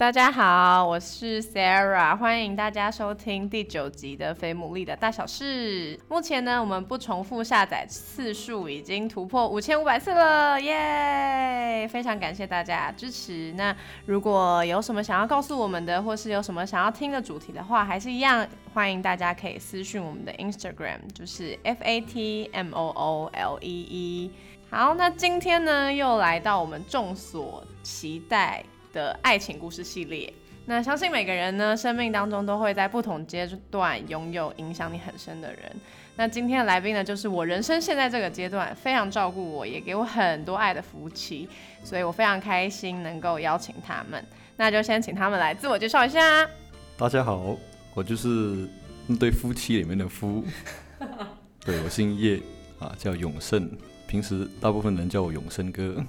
大家好，我是 Sarah，欢迎大家收听第九集的《非牡蛎的大小事》。目前呢，我们不重复下载次数已经突破五千五百次了，耶！非常感谢大家支持。那如果有什么想要告诉我们的，或是有什么想要听的主题的话，还是一样，欢迎大家可以私讯我们的 Instagram，就是 F A T M O O L E E。好，那今天呢，又来到我们众所期待。的爱情故事系列，那相信每个人呢，生命当中都会在不同阶段拥有影响你很深的人。那今天的来宾呢，就是我人生现在这个阶段非常照顾我，也给我很多爱的夫妻，所以我非常开心能够邀请他们。那就先请他们来自我介绍一下。大家好，我就是那对夫妻里面的夫，对我姓叶啊，叫永胜，平时大部分人叫我永胜哥。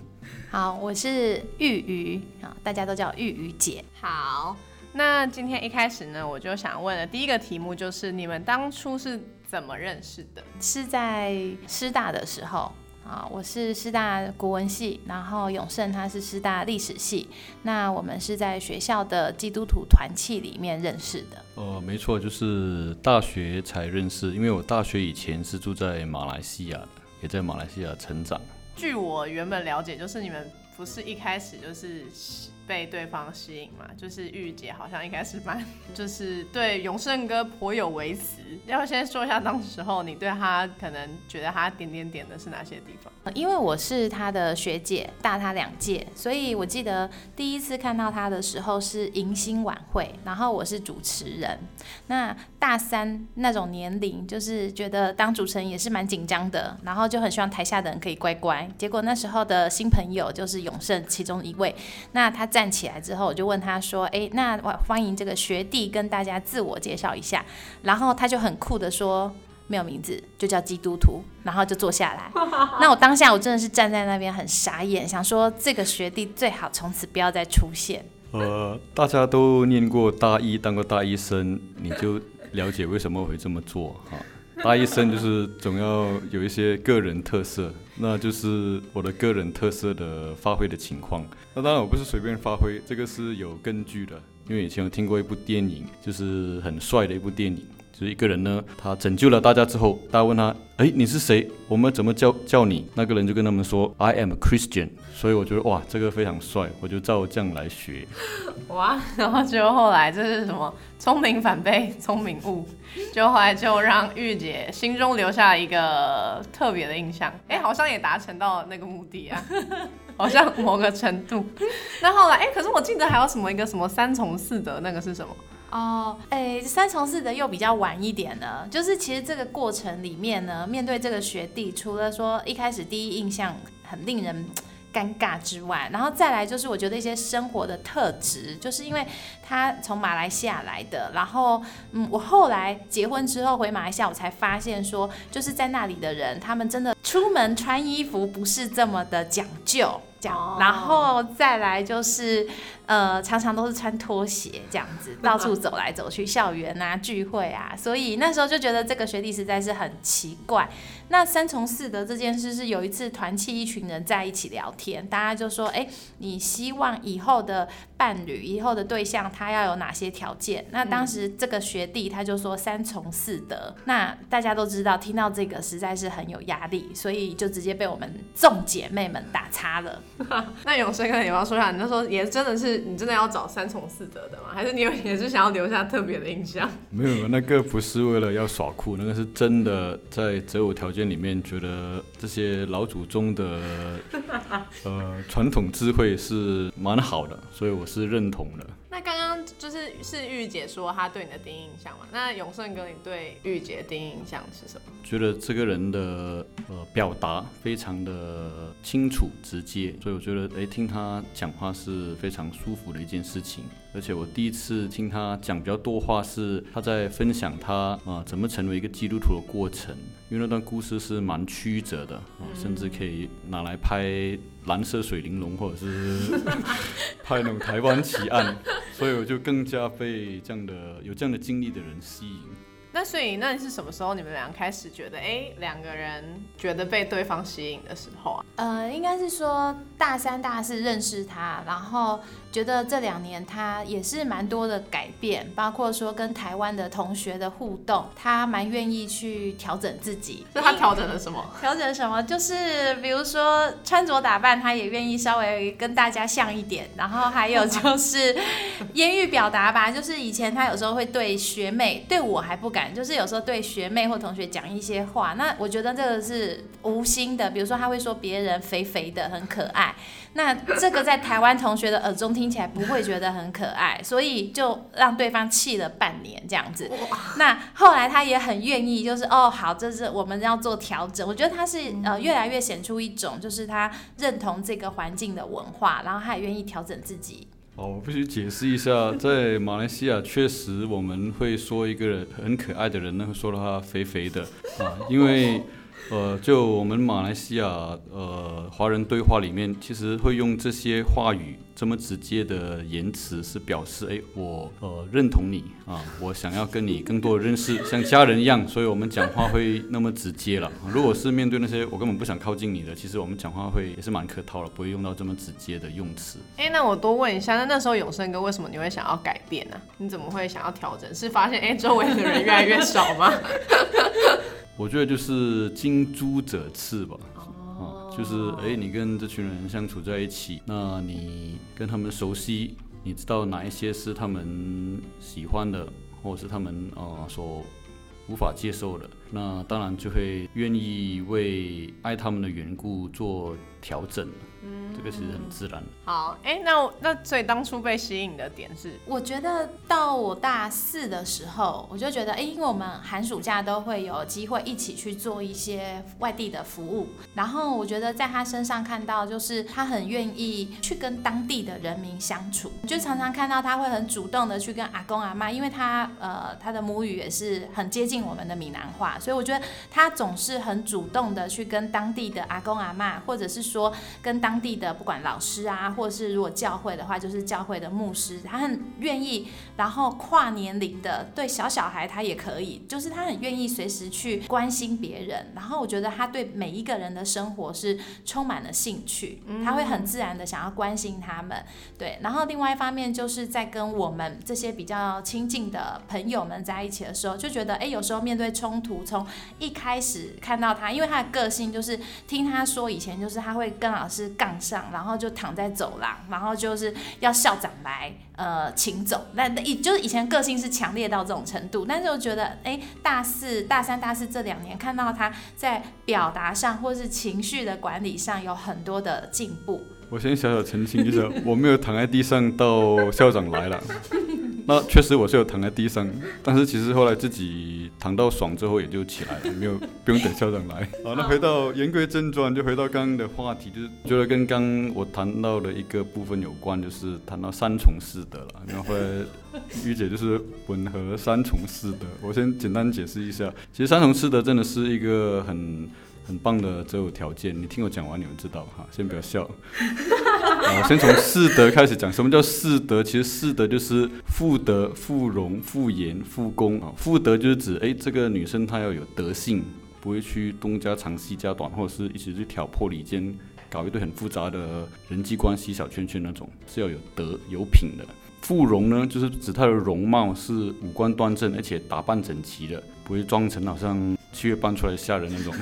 好，我是玉瑜啊，大家都叫玉瑜姐。好，那今天一开始呢，我就想问的第一个题目就是，你们当初是怎么认识的？是在师大的时候啊，我是师大国文系，然后永盛他是师大历史系，那我们是在学校的基督徒团契里面认识的。呃，没错，就是大学才认识，因为我大学以前是住在马来西亚的，也在马来西亚成长。据我原本了解，就是你们不是一开始就是被对方吸引嘛？就是玉姐好像一开始蛮就是对永胜哥颇有微词。要先说一下当时候你对他可能觉得他点点点的是哪些地方？因为我是他的学姐，大他两届，所以我记得第一次看到他的时候是迎新晚会，然后我是主持人。那大三那种年龄，就是觉得当主持人也是蛮紧张的，然后就很希望台下的人可以乖乖。结果那时候的新朋友就是永胜其中一位，那他站起来之后，我就问他说：“哎，那欢迎这个学弟跟大家自我介绍一下。”然后他就很酷的说。没有名字，就叫基督徒，然后就坐下来。那我当下我真的是站在那边很傻眼，想说这个学弟最好从此不要再出现。呃，大家都念过大一，当过大医生，你就了解为什么会这么做哈。大一生就是总要有一些个人特色，那就是我的个人特色的发挥的情况。那当然我不是随便发挥，这个是有根据的，因为以前有听过一部电影，就是很帅的一部电影。就是一个人呢，他拯救了大家之后，大家问他：“哎，你是谁？我们怎么叫叫你？”那个人就跟他们说：“I am a Christian。”所以我觉得哇，这个非常帅，我就照这样来学。哇，然后就后来这是什么？聪明反被聪明误，就后来就让玉姐心中留下一个特别的印象。哎，好像也达成到了那个目的啊，好像某个程度。那后来哎，可是我记得还有什么一个什么三从四德，那个是什么？哦，哎，三从四德又比较晚一点呢。就是其实这个过程里面呢，面对这个学弟，除了说一开始第一印象很令人尴尬之外，然后再来就是我觉得一些生活的特质，就是因为他从马来西亚来的，然后嗯，我后来结婚之后回马来西亚，我才发现说，就是在那里的人，他们真的出门穿衣服不是这么的讲究。然后再来就是，呃，常常都是穿拖鞋这样子到处走来走去，校园啊、聚会啊，所以那时候就觉得这个学弟实在是很奇怪。那三从四德这件事是有一次团契一群人在一起聊天，大家就说：“哎，你希望以后的伴侣、以后的对象他要有哪些条件？”那当时这个学弟他就说三从四德。那大家都知道，听到这个实在是很有压力，所以就直接被我们众姐妹们打叉了。那永生哥，你要说一下，你那时候也真的是你真的要找三从四德的吗？还是你有也是想要留下特别的印象？没有，那个不是为了要耍酷，那个是真的在择偶条件里面觉得这些老祖宗的 呃传统智慧是蛮好的，所以我是认同的。那刚是是玉姐说她对你的第一印象嘛？那永胜哥，你对玉姐的第一印象是什么？觉得这个人的呃表达非常的清楚直接，所以我觉得诶听他讲话是非常舒服的一件事情。而且我第一次听他讲比较多话是他在分享他啊怎么成为一个基督徒的过程，因为那段故事是蛮曲折的啊，甚至可以拿来拍《蓝色水玲珑》或者是 拍那种台湾奇案，所以我就更加被这样的有这样的经历的人吸引。那所以，那是什么时候你们俩开始觉得，哎，两个人觉得被对方吸引的时候啊？呃，应该是说大三、大四认识他，然后觉得这两年他也是蛮多的改变，包括说跟台湾的同学的互动，他蛮愿意去调整自己。那他调整了什么？调整什么？就是比如说穿着打扮，他也愿意稍微跟大家像一点。然后还有就是 言语表达吧，就是以前他有时候会对学妹，对我还不敢。就是有时候对学妹或同学讲一些话，那我觉得这个是无心的。比如说他会说别人肥肥的很可爱，那这个在台湾同学的耳中听起来不会觉得很可爱，所以就让对方气了半年这样子。那后来他也很愿意，就是哦好，这是我们要做调整。我觉得他是呃越来越显出一种，就是他认同这个环境的文化，然后他也愿意调整自己。哦，我必须解释一下，在马来西亚确实我们会说一个人很可爱的人，那，会说他肥肥的啊，因为。呃，就我们马来西亚呃华人对话里面，其实会用这些话语这么直接的言辞，是表示哎，我呃认同你啊，我想要跟你更多的认识，像家人一样，所以我们讲话会那么直接了。如果是面对那些我根本不想靠近你的，其实我们讲话会也是蛮客套了，不会用到这么直接的用词。哎，那我多问一下，那那时候永生哥为什么你会想要改变呢？你怎么会想要调整？是发现哎周围的人越来越少吗？我觉得就是近朱者赤吧，啊，就是哎，你跟这群人相处在一起，那你跟他们熟悉，你知道哪一些是他们喜欢的，或者是他们呃所无法接受的，那当然就会愿意为爱他们的缘故做调整。嗯，这个其实很自然。好，哎，那那所以当初被吸引的点是，我觉得到我大四的时候，我就觉得，哎，因为我们寒暑假都会有机会一起去做一些外地的服务，然后我觉得在他身上看到，就是他很愿意去跟当地的人民相处，就常常看到他会很主动的去跟阿公阿妈，因为他呃他的母语也是很接近我们的闽南话，所以我觉得他总是很主动的去跟当地的阿公阿妈，或者是说跟当当地的不管老师啊，或者是如果教会的话，就是教会的牧师，他很愿意，然后跨年龄的对小小孩他也可以，就是他很愿意随时去关心别人。然后我觉得他对每一个人的生活是充满了兴趣，他会很自然的想要关心他们。对，然后另外一方面就是在跟我们这些比较亲近的朋友们在一起的时候，就觉得哎，有时候面对冲突，从一开始看到他，因为他的个性就是听他说以前就是他会跟老师。杠上，然后就躺在走廊，然后就是要校长来呃请走。那以就是以前个性是强烈到这种程度，但是我觉得哎，大四、大三、大四这两年看到他在表达上或是情绪的管理上有很多的进步。我先小小澄清，就是我没有躺在地上到校长来了。那确实我是有躺在地上，但是其实后来自己躺到爽之后也就起来了，没有不用等校长来。好，那回到言归正传，就回到刚刚的话题，就是觉得跟刚我谈到的一个部分有关，就是谈到三重四德了。然后玉姐就是吻合三重四德，我先简单解释一下，其实三重四德真的是一个很。很棒的择偶条件，你听我讲完，你们知道哈。先不要笑，我 先从四德开始讲。什么叫四德？其实四德就是妇德、妇容、妇言、妇功啊。妇德就是指，哎，这个女生她要有德性，不会去东家长西家短，或者是一起去挑破离间，搞一堆很复杂的人际关系小圈圈那种，是要有德有品的。妇容呢，就是指她的容貌是五官端正，而且打扮整齐的，不会装成好像七月半出来吓人那种。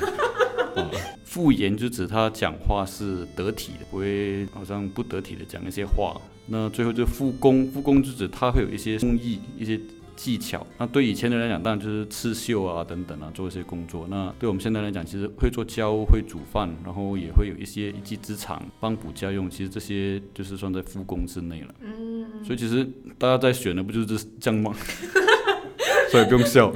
妇言就指他讲话是得体的，不会好像不得体的讲一些话。那最后就复工，复工就指他会有一些工艺、一些技巧。那对以前的人来讲，当然就是刺绣啊等等啊，做一些工作。那对我们现在来讲，其实会做家务、会煮饭，然后也会有一些一技之长，帮补家用。其实这些就是算在复工之内了。嗯。所以其实大家在选的不就是这样吗？所以不用笑。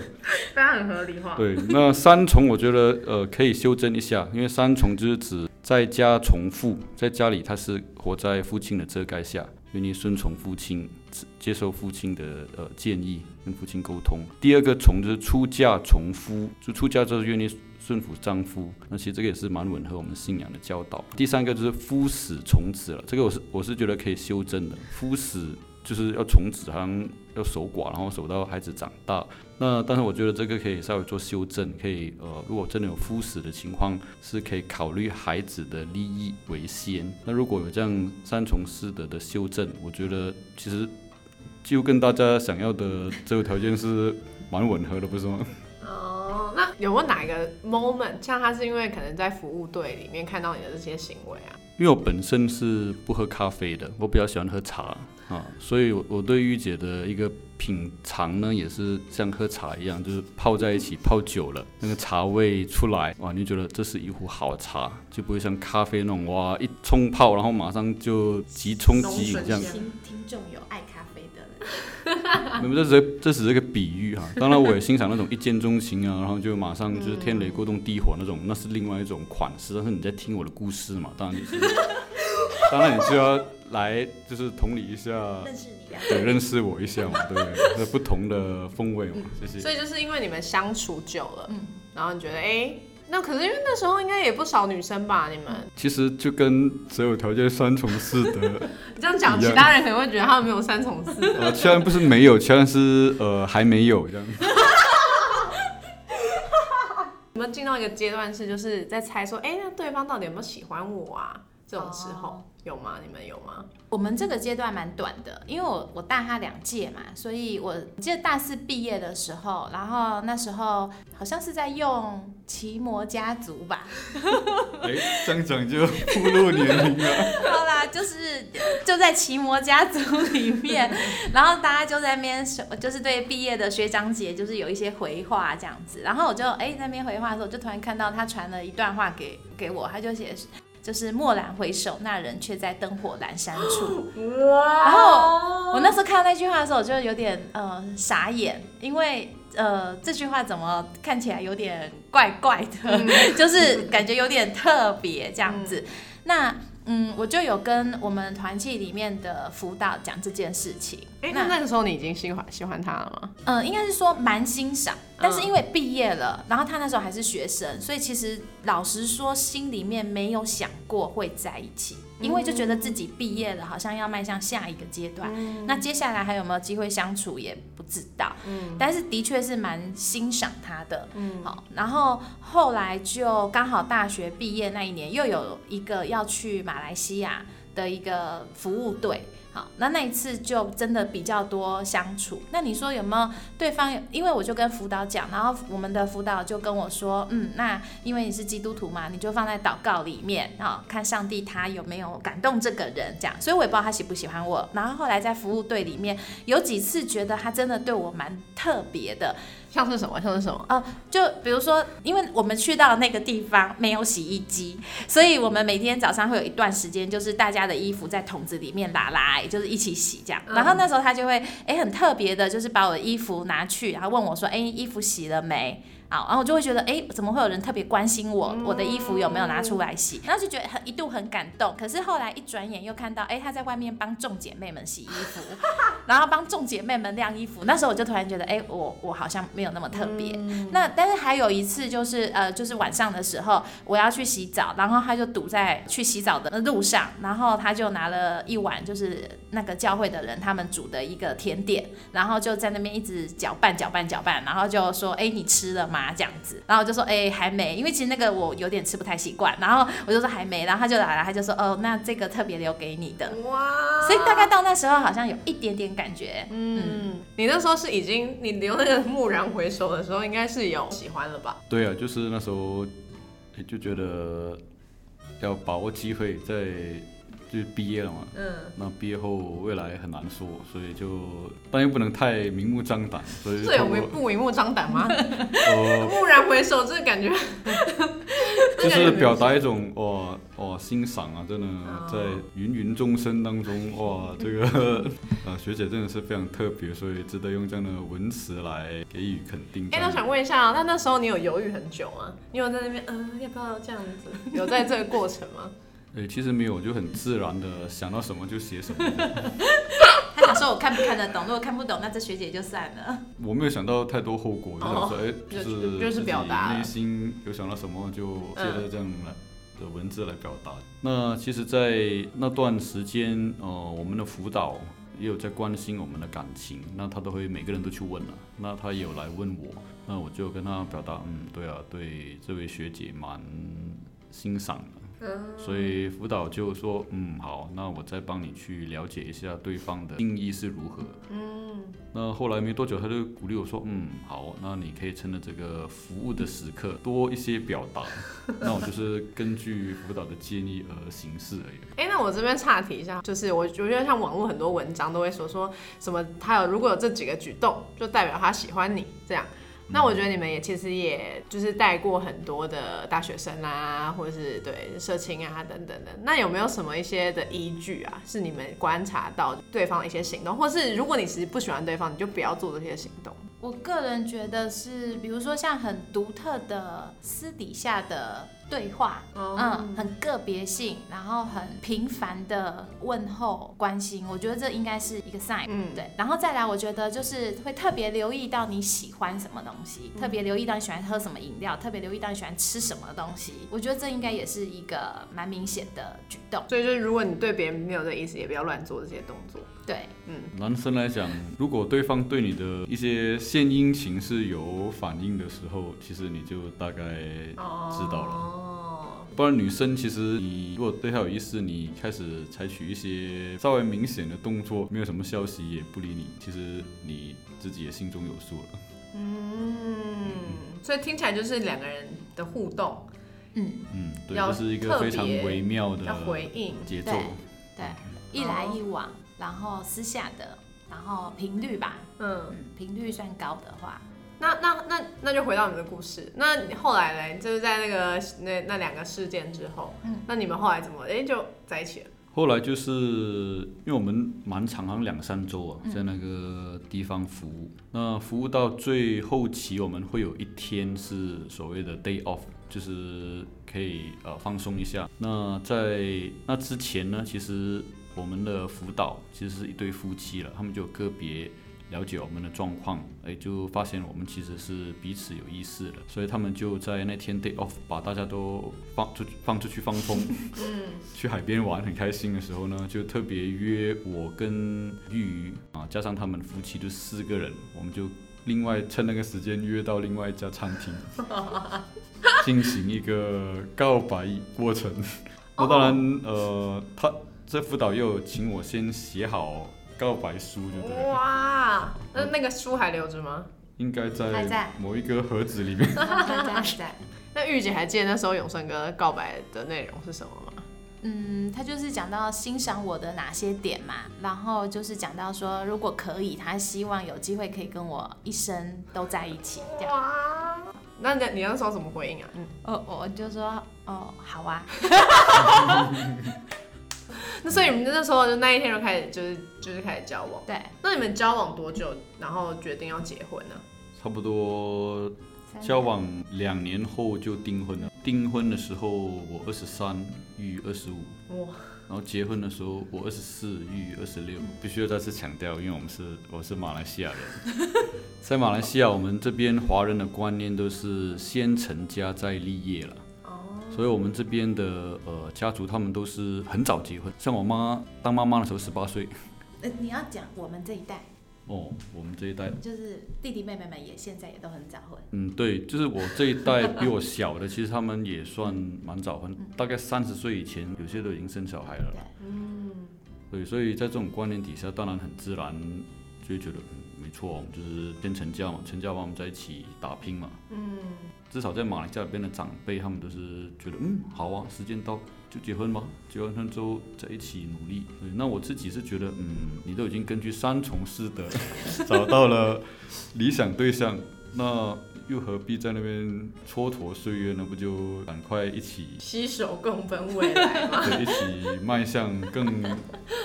大家很合理化。对，那三重我觉得呃可以修正一下，因为三重就是指在家从父，在家里他是活在父亲的遮盖下，愿意顺从父亲，接受父亲的呃建议，跟父亲沟通。第二个重就是出嫁从夫，就出嫁之后愿意顺服丈夫，那其实这个也是蛮吻合我们信仰的教导。第三个就是夫死从子了，这个我是我是觉得可以修正的，夫死就是要从子，好像要守寡，然后守到孩子长大。那但是我觉得这个可以稍微做修正，可以呃，如果真的有夫死的情况，是可以考虑孩子的利益为先。那如果有这样三从四德的修正，我觉得其实就跟大家想要的这个条件是蛮吻合的，不是吗？哦，那有没有哪一个 moment，像他是因为可能在服务队里面看到你的这些行为啊？因为我本身是不喝咖啡的，我比较喜欢喝茶啊，所以我我对御姐的一个品尝呢，也是像喝茶一样，就是泡在一起泡久了，那个茶味出来，哇，你就觉得这是一壶好茶，就不会像咖啡那种哇一冲泡，然后马上就急冲急饮这样。那么这只这只是一个比喻哈，当然我也欣赏那种一见钟情啊，然后就马上就是天雷勾动地火那种，那是另外一种款式。但是你在听我的故事嘛，当然就是，当然你就要来就是同理一下，认识你啊。对，认识我一下嘛，对不对？那不同的风味嘛，谢谢。所以就是因为你们相处久了，然后你觉得哎、那可是因为那时候应该也不少女生吧？你们 其实就跟择偶条件三重四德，你这样讲，其他人可能会觉得他们没有三重四德。呃，虽然不是没有，虽然是呃还没有这样。有没有进到一个阶段是就是在猜说，哎、那对方到底有没有喜欢我啊？这种时候、哦有吗？你们有吗？我们这个阶段蛮短的，因为我我大他两届嘛，所以我记得大四毕业的时候，然后那时候好像是在用奇摩家族吧，哎，这样讲就暴露年龄了。好啦，就是就在奇摩家族里面，然后大家就在那边就是对毕业的学长姐就是有一些回话这样子，然后我就哎、在那边回话的时候，就突然看到他传了一段话给给我，他就写就是蓦然回首，那人却在灯火阑珊处。哇然后我那时候看到那句话的时候，我就有点呃傻眼，因为呃这句话怎么看起来有点怪怪的，就是感觉有点特别这样子。那嗯，我就有跟我们团契里面的辅导讲这件事情。哎、那那个时候你已经喜欢喜欢他了吗？嗯，应该是说蛮欣赏，但是因为毕业了，然后他那时候还是学生，所以其实老实说，心里面没有想过会在一起，因为就觉得自己毕业了，好像要迈向下一个阶段。那接下来还有没有机会相处也不知道，嗯。但是的确是蛮欣赏他的。嗯，好，然后后来就刚好大学毕业那一年，又有一个要去马来西亚的一个服务队。好，那那一次就真的比较多相处。那你说有没有对方有？因为我就跟辅导讲，然后我们的辅导就跟我说，嗯，那因为你是基督徒嘛，你就放在祷告里面啊、看上帝他有没有感动这个人这样。所以我也不知道他喜不喜欢我。然后后来在服务队里面有几次觉得他真的对我蛮特别的，像是什么？像是什么？啊就比如说，因为我们去到那个地方没有洗衣机，所以我们每天早上会有一段时间，就是大家的衣服在桶子里面拉拉，就是一起洗这样。然后那时候他就会，哎、很特别的，就是把我的衣服拿去，然后问我说，哎、衣服洗了没？好，然后我就会觉得，哎、怎么会有人特别关心我，我的衣服有没有拿出来洗？然后就觉得很一度很感动。可是后来一转眼又看到，哎、他在外面帮众姐妹们洗衣服，然后帮众姐妹们晾衣服。那时候我就突然觉得，哎、我我好像没有那么特别。那但是还有一次就是呃，就是晚上的时候我要去洗澡，然后他就堵在去洗澡的路上，然后他就拿了一碗就是那个教会的人他们煮的一个甜点，然后就在那边一直搅拌搅拌搅拌，然后就说，哎、你吃了吗？这样子，然后我就说，哎、还没，因为其实那个我有点吃不太习惯，然后我就说还没，然后他就来了，他就说，哦，那这个特别留给你的，哇！所以大概到那时候好像有一点点感觉，嗯，你那时候是已经你留那个蓦然回首的时候，应该是有喜欢了吧？对啊，就是那时候也就觉得要把握机会，在就是毕业了嘛。嗯，那毕业后未来很难说，所以就但又不能太明目张胆，所以这有不明目张胆吗？呃蓦然回首，这个感觉就是表达一种哇哇欣赏啊，真的哦在芸芸众生当中哇，这个呃 学姐真的是非常特别，所以值得用这样的文词来给予肯定。哎、那想问一下、那那时候你有犹豫很久吗？你有在那边，呃，要不要这样子？有在这个过程吗？哎，其实没有，我就很自然的想到什么就写什么。他想说我看不看得懂，如果看不懂，那这学姐就算了。我没有想到太多后果，就想说，哎、就 就是就是表达内心有想到什么就这样来的文字来表达。那其实，在那段时间，呃，我们的辅导也有在关心我们的感情，那他都会每个人都去问了，那他也有来问我，那我就跟他表达，嗯，对啊，对这位学姐蛮欣赏的。所以辅导就说，嗯，好，那我再帮你去了解一下对方的定义是如何。嗯，那后来没多久，他就鼓励我说，嗯，好，那你可以趁着这个服务的时刻多一些表达。那我就是根据辅导的建议而行事而已。哎、那我这边岔题一下，就是我我觉得像网络很多文章都会说说什么，他有如果有这几个举动，就代表他喜欢你这样。那我觉得你们也其实也就是带过很多的大学生啊，或者是对社青啊等等的。那有没有什么一些的依据啊，是你们观察到对方的一些行动，或是如果你其实不喜欢对方，你就不要做这些行动？我个人觉得是，比如说像很独特的私底下的对话，哦嗯，很个别性，然后很频繁的问候关心，我觉得这应该是一个 sign，嗯对。然后再来，我觉得就是会特别留意到你喜欢什么东西，特别留意到你喜欢喝什么饮料，特别留意到你喜欢吃什么东西，我觉得这应该也是一个蛮明显的举动，所以就是如果你对别人没有这个意思，也不要乱做这些动作。对。嗯男生来讲，如果对方对你的一些献殷勤是有反应的时候，其实你就大概知道了。哦，不然女生其实你如果对她有意思，你开始采取一些稍微明显的动作，没有什么消息也不理你，其实你自己也心中有数了。嗯，所以听起来就是两个人的互动嗯，嗯，对，要这是一个非常微妙的要回应。节奏。对对，一来一往，然后私下的，然后频率吧，嗯，嗯，频率算高的话，那那那那就回到你们的故事。那你后来呢，就是在那个那那两个事件之后，嗯那你们后来怎么哎、就在一起了？后来就是因为我们蛮长，好像两三周啊，在那个地方服务。那服务到最后期，我们会有一天是所谓的 day off，就是可以呃放松一下。那在那之前呢，其实我们的辅导其实是一对夫妻了，他们就个别了解我们的状况，哎，就发现我们其实是彼此有意思的，所以他们就在那天 day off 把大家都放出放出去放风。去海边玩很开心的时候呢，就特别约我跟玉瑜啊，加上他们夫妻就四个人，我们就另外趁那个时间约到另外一家餐厅，进行一个告白过程。那当然，呃，他这辅导又请我先写好告白书，就对了，哇，那那个书还留着吗？应该还在在某一个盒子里面。还 在还在。那玉姐还记得那时候永生哥告白的内容是什么吗？嗯，他就是讲到欣赏我的哪些点嘛，然后就是讲到说，如果可以，他希望有机会可以跟我一生都在一起这样。哇，那你你那时候怎么回应啊？嗯，哦，我就说，哦，好啊，那所以你们那时候就那一天就开始就是就是开始交往。对，那你们交往多久，然后决定要结婚呢？差不多交往两年后就订婚了。订婚的时候我二十三，玉二十五。哇，然后结婚的时候我二十四，玉二十六。必须要再次强调，因为我们是我是马来西亚人，在马来西亚我们这边华人的观念都是先成家再立业了。哦，所以我们这边的呃家族他们都是很早结婚，像我妈当妈妈的时候十八岁。呃，你要讲我们这一代，哦，我们这一代就是弟弟妹妹们也现在也都很早婚。嗯，对，就是我这一代比我小的，其实他们也算蛮早婚，大概三十岁以前，有些都已经生小孩了对。，嗯，对，所以在这种观念底下，当然很自然就觉得，嗯，没错，我们就是先成家嘛，成家完我们在一起打拼嘛。嗯，至少在马来西亚这边的长辈，他们都是觉得，嗯，好啊，时间到就结婚吧，结完婚之后在一起努力。对，那我自己是觉得，嗯，你都已经根据三从四德找到了理想对象，那又何必在那边蹉跎岁月呢？不就赶快一起携手共 奔未来嘛。对，一起迈向更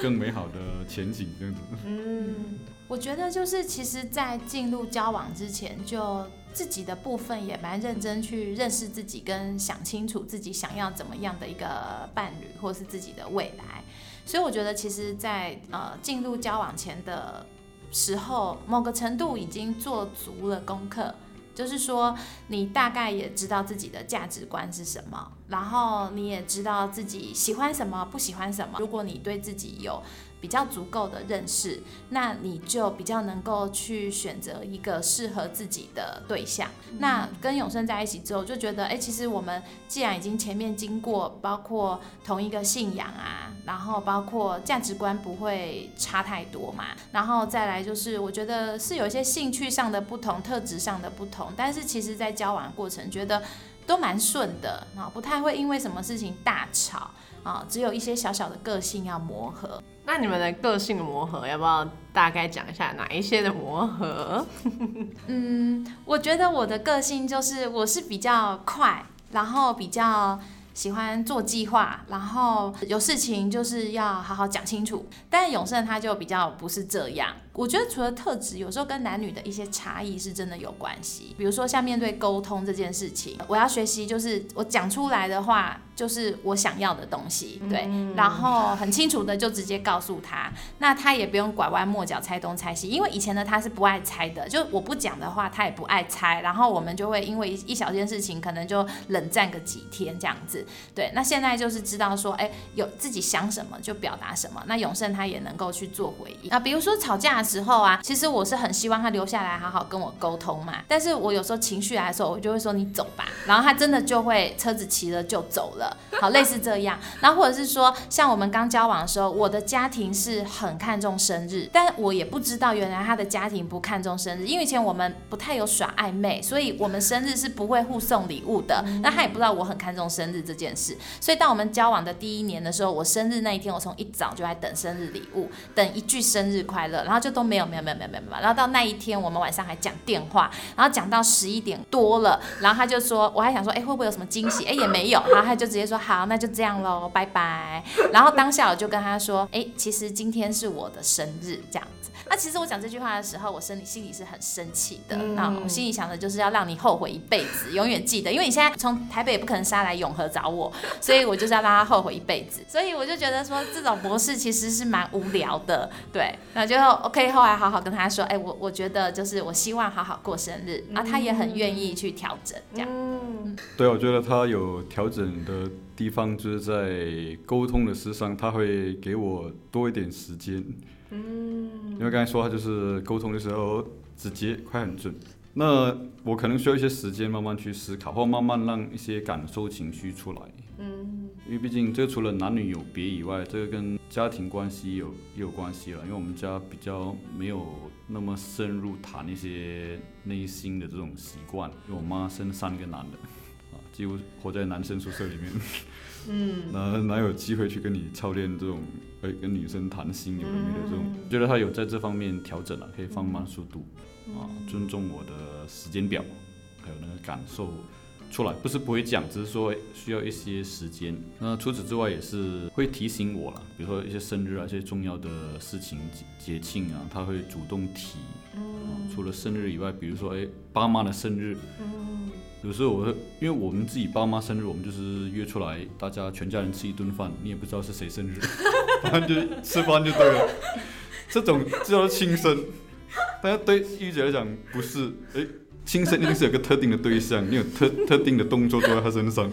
更美好的前景这样子。嗯，我觉得就是，其实，在进入交往之前，就自己的部分也蛮认真去认识自己，跟想清楚自己想要怎么样的一个伴侣，或是自己的未来。所以我觉得，其实在，呃进入交往前的时候，某个程度已经做足了功课，就是说，你大概也知道自己的价值观是什么，然后你也知道自己喜欢什么，不喜欢什么。如果你对自己有比较足够的认识，那你就比较能够去选择一个适合自己的对象。那跟永生在一起之后，就觉得，哎，其实我们既然已经前面经过，包括同一个信仰啊，然后包括价值观不会差太多嘛，然后再来就是，我觉得是有一些兴趣上的不同、特质上的不同，但是其实在交往过程觉得都蛮顺的，啊，不太会因为什么事情大吵啊，只有一些小小的个性要磨合。那你们的个性的磨合，要不要大概讲一下哪一些的磨合？嗯，我觉得我的个性就是我是比较快，然后比较喜欢做计划，然后有事情就是要好好讲清楚。但永胜他就比较不是这样。我觉得除了特质，有时候跟男女的一些差异是真的有关系。比如说像面对沟通这件事情，我要学习就是我讲出来的话就是我想要的东西，对，然后很清楚的就直接告诉他，那他也不用拐弯抹角猜东猜西，因为以前的他是不爱猜的，就我不讲的话他也不爱猜，然后我们就会因为一小件事情可能就冷战个几天这样子，对，那现在就是知道说，哎，有自己想什么就表达什么，那永胜他也能够去做回应啊，比如说吵架。时候啊，其实我是很希望他留下来好好跟我沟通嘛。但是我有时候情绪来的时候，我就会说你走吧，然后他真的就会车子骑了就走了，好类似这样。然后或者是说，像我们刚交往的时候，我的家庭是很看重生日，但我也不知道原来他的家庭不看重生日，因为以前我们不太有耍暧昧，所以我们生日是不会互送礼物的。那他也不知道我很看重生日这件事，所以当我们交往的第一年的时候，我生日那一天，我从一早就在等生日礼物，等一句生日快乐，然后就。都没有没有没有没有没有，然后到那一天我们晚上还讲电话，然后讲到十一点多了，然后他就说，我还想说，哎会不会有什么惊喜？哎也没有，然后他就直接说好，那就这样喽，拜拜。然后当下我就跟他说，哎其实今天是我的生日，这样子。那其实我讲这句话的时候，我心里心里是很生气的，那我心里想的就是要让你后悔一辈子，永远记得，因为你现在从台北也不可能杀来永和找我，所以我就是要让他后悔一辈子。所以我就觉得说这种模式其实是蛮无聊的，对，那就 OK。后来好好跟他说，哎，我我觉得就是我希望好好过生日，啊，他也很愿意去调整，这样。对，我觉得他有调整的地方，就是在沟通的事上，他会给我多一点时间。嗯，因为刚才说他就是沟通的时候直接、快、很准。那我可能需要一些时间慢慢去思考，或慢慢让一些感受、情绪出来。嗯，因为毕竟这个除了男女有别以外，这个跟家庭关系有也有关系了。因为我们家比较没有那么深入谈一些内心的这种习惯。因为我妈生三个男的，啊，几乎活在男生宿舍里面。嗯，哪哪有机会去跟你操练这种，哎，跟女生谈心有没的这种？觉得他有在这方面调整了，可以放慢速度，啊，尊重我的时间表，还有那个感受出来，不是不会讲，只是说需要一些时间。那除此之外也是会提醒我了，比如说一些生日啊，一些重要的事情节庆啊，他会主动提。嗯，除了生日以外，比如说哎，爸妈的生日。嗯。有时候我会，因为我们自己爸妈生日，我们就是约出来，大家全家人吃一顿饭，你也不知道是谁生日，反正就吃饭就对了。这种叫亲生，但是对玉姐来讲不是，哎，亲生一定是有个特定的对象，你有特特定的动作做在他身上，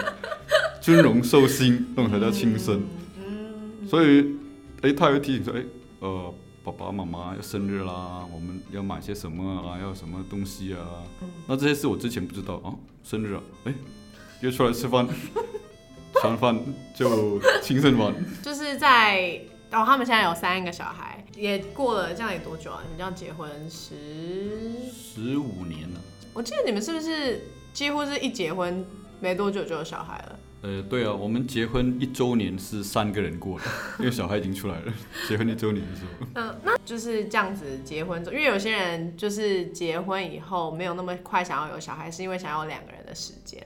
尊荣寿星，那种才叫亲生。所以，哎，他会提醒说，哎，呃。爸爸妈妈要生日啦，我们要买些什么啊？要什么东西啊？那这些事我之前不知道啊。生日啊，哎，约出来吃饭，吃完饭就亲生完。就是在哦，他们现在有三个小孩，也过了这样也多久啊？你们这样结婚十十五年了。我记得你们是不是几乎是一结婚没多久就有小孩了？呃，对啊，我们结婚一周年是三个人过的，因为小孩已经出来了。结婚一周年的时候，嗯，那就是这样子结婚，因为有些人就是结婚以后没有那么快想要有小孩，是因为想要两个人的时间。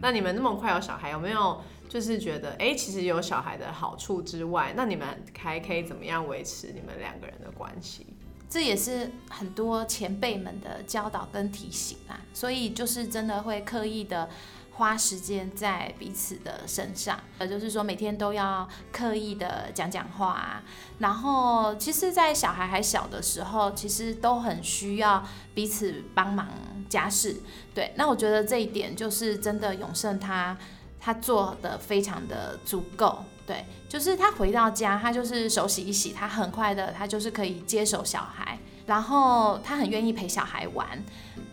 那你们那么快有小孩，有没有就是觉得，哎，其实有小孩的好处之外，那你们还可以怎么样维持你们两个人的关系？这也是很多前辈们的教导跟提醒啊，所以就是真的会刻意的花时间在彼此的身上，呃，就是说每天都要刻意的讲讲话，然后其实，在小孩还小的时候，其实都很需要彼此帮忙家事，对，那我觉得这一点就是真的永胜他他做的非常的足够。对，就是他回到家，他就是手洗一洗，他很快的，他就是可以接手小孩，然后他很愿意陪小孩玩。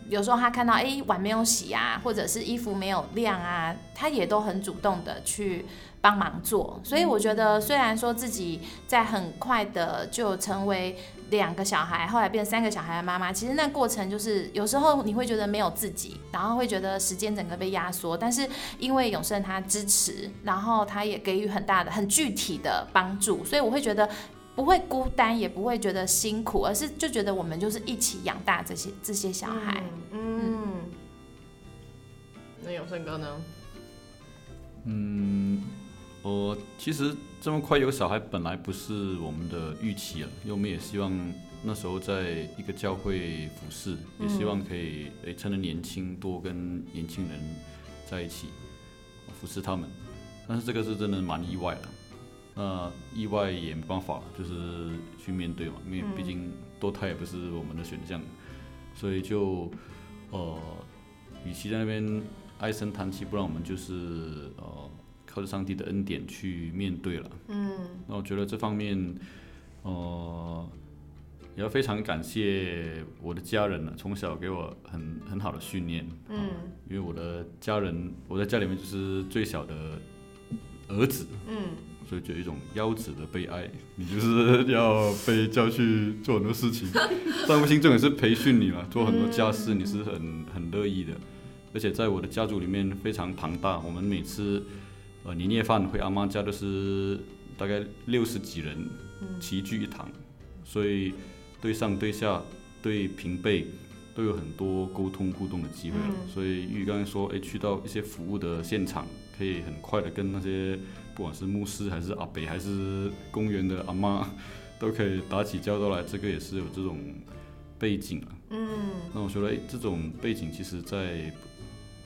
有时候他看到哎碗没有洗啊，或者是衣服没有晾啊，他也都很主动的去帮忙做。所以我觉得，虽然说自己在很快的就成为。两个小孩，后来变三个小孩的妈妈，其实那过程就是有时候你会觉得没有自己，然后会觉得时间整个被压缩。但是因为永胜他支持，然后他也给予很大的、很具体的帮助，所以我会觉得不会孤单，也不会觉得辛苦，而是就觉得我们就是一起养大这些这些小孩。嗯，那永胜哥呢？嗯。我其实这么快有小孩，本来不是我们的预期了，因为我们也希望那时候在一个教会服侍，也希望可以诶趁着年轻多跟年轻人在一起服侍他们。但是这个是真的蛮意外的，那意外也没办法，就是去面对嘛，因为毕竟堕胎也不是我们的选项，所以就呃，与其在那边唉声叹气，不然我们就是呃。靠着上帝的恩典去面对了，嗯，那我觉得这方面，呃，也要非常感谢我的家人呢，从小给我很很好的训练，嗯，因为我的家人，我在家里面就是最小的儿子，嗯，所以就有一种腰子的悲哀，你就是要被叫去做很多事情，丈夫心重也是培训你嘛，做很多家事你是很很乐意的，而且在我的家族里面非常庞大，我们每次。呃，年夜饭回阿妈家都是大概六十几人齐聚一堂，所以对上对下对平辈都有很多沟通互动的机会。所以玉刚才说，哎，去到一些服务的现场，可以很快的跟那些不管是牧师还是阿北还是公园的阿妈，都可以打起交道来。这个也是有这种背景啊。嗯。那我觉得，哎，这种背景其实在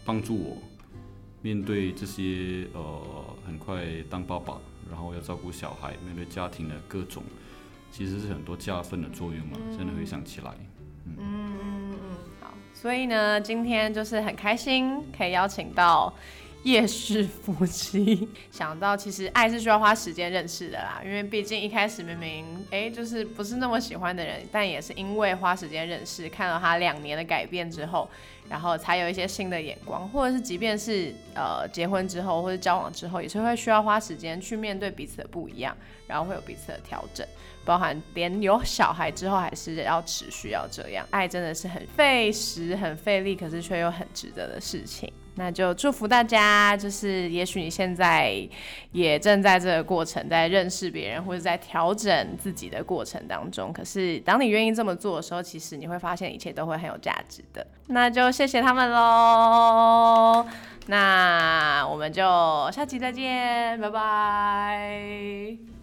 帮助我。面对这些呃，很快当爸爸，然后要照顾小孩，面对家庭的各种，其实是很多加分的作用嘛。真的回想起来，嗯嗯嗯，好，所以呢，今天就是很开心可以邀请到夜市夫妻。想到其实爱是需要花时间认识的啦，因为毕竟一开始明明哎就是不是那么喜欢的人，但也是因为花时间认识，看到他两年的改变之后。然后才有一些新的眼光，或者是即便是呃结婚之后或者交往之后，也是会需要花时间去面对彼此的不一样，然后会有彼此的调整，包含连有小孩之后还是要持续要这样。爱真的是很费时、很费力，可是却又很值得的事情。那就祝福大家，就是也许你现在也正在这个过程，在认识别人或者在调整自己的过程当中。可是当你愿意这么做的时候，其实你会发现一切都会很有价值的。那就谢谢他们喽。那我们就下期再见，拜拜。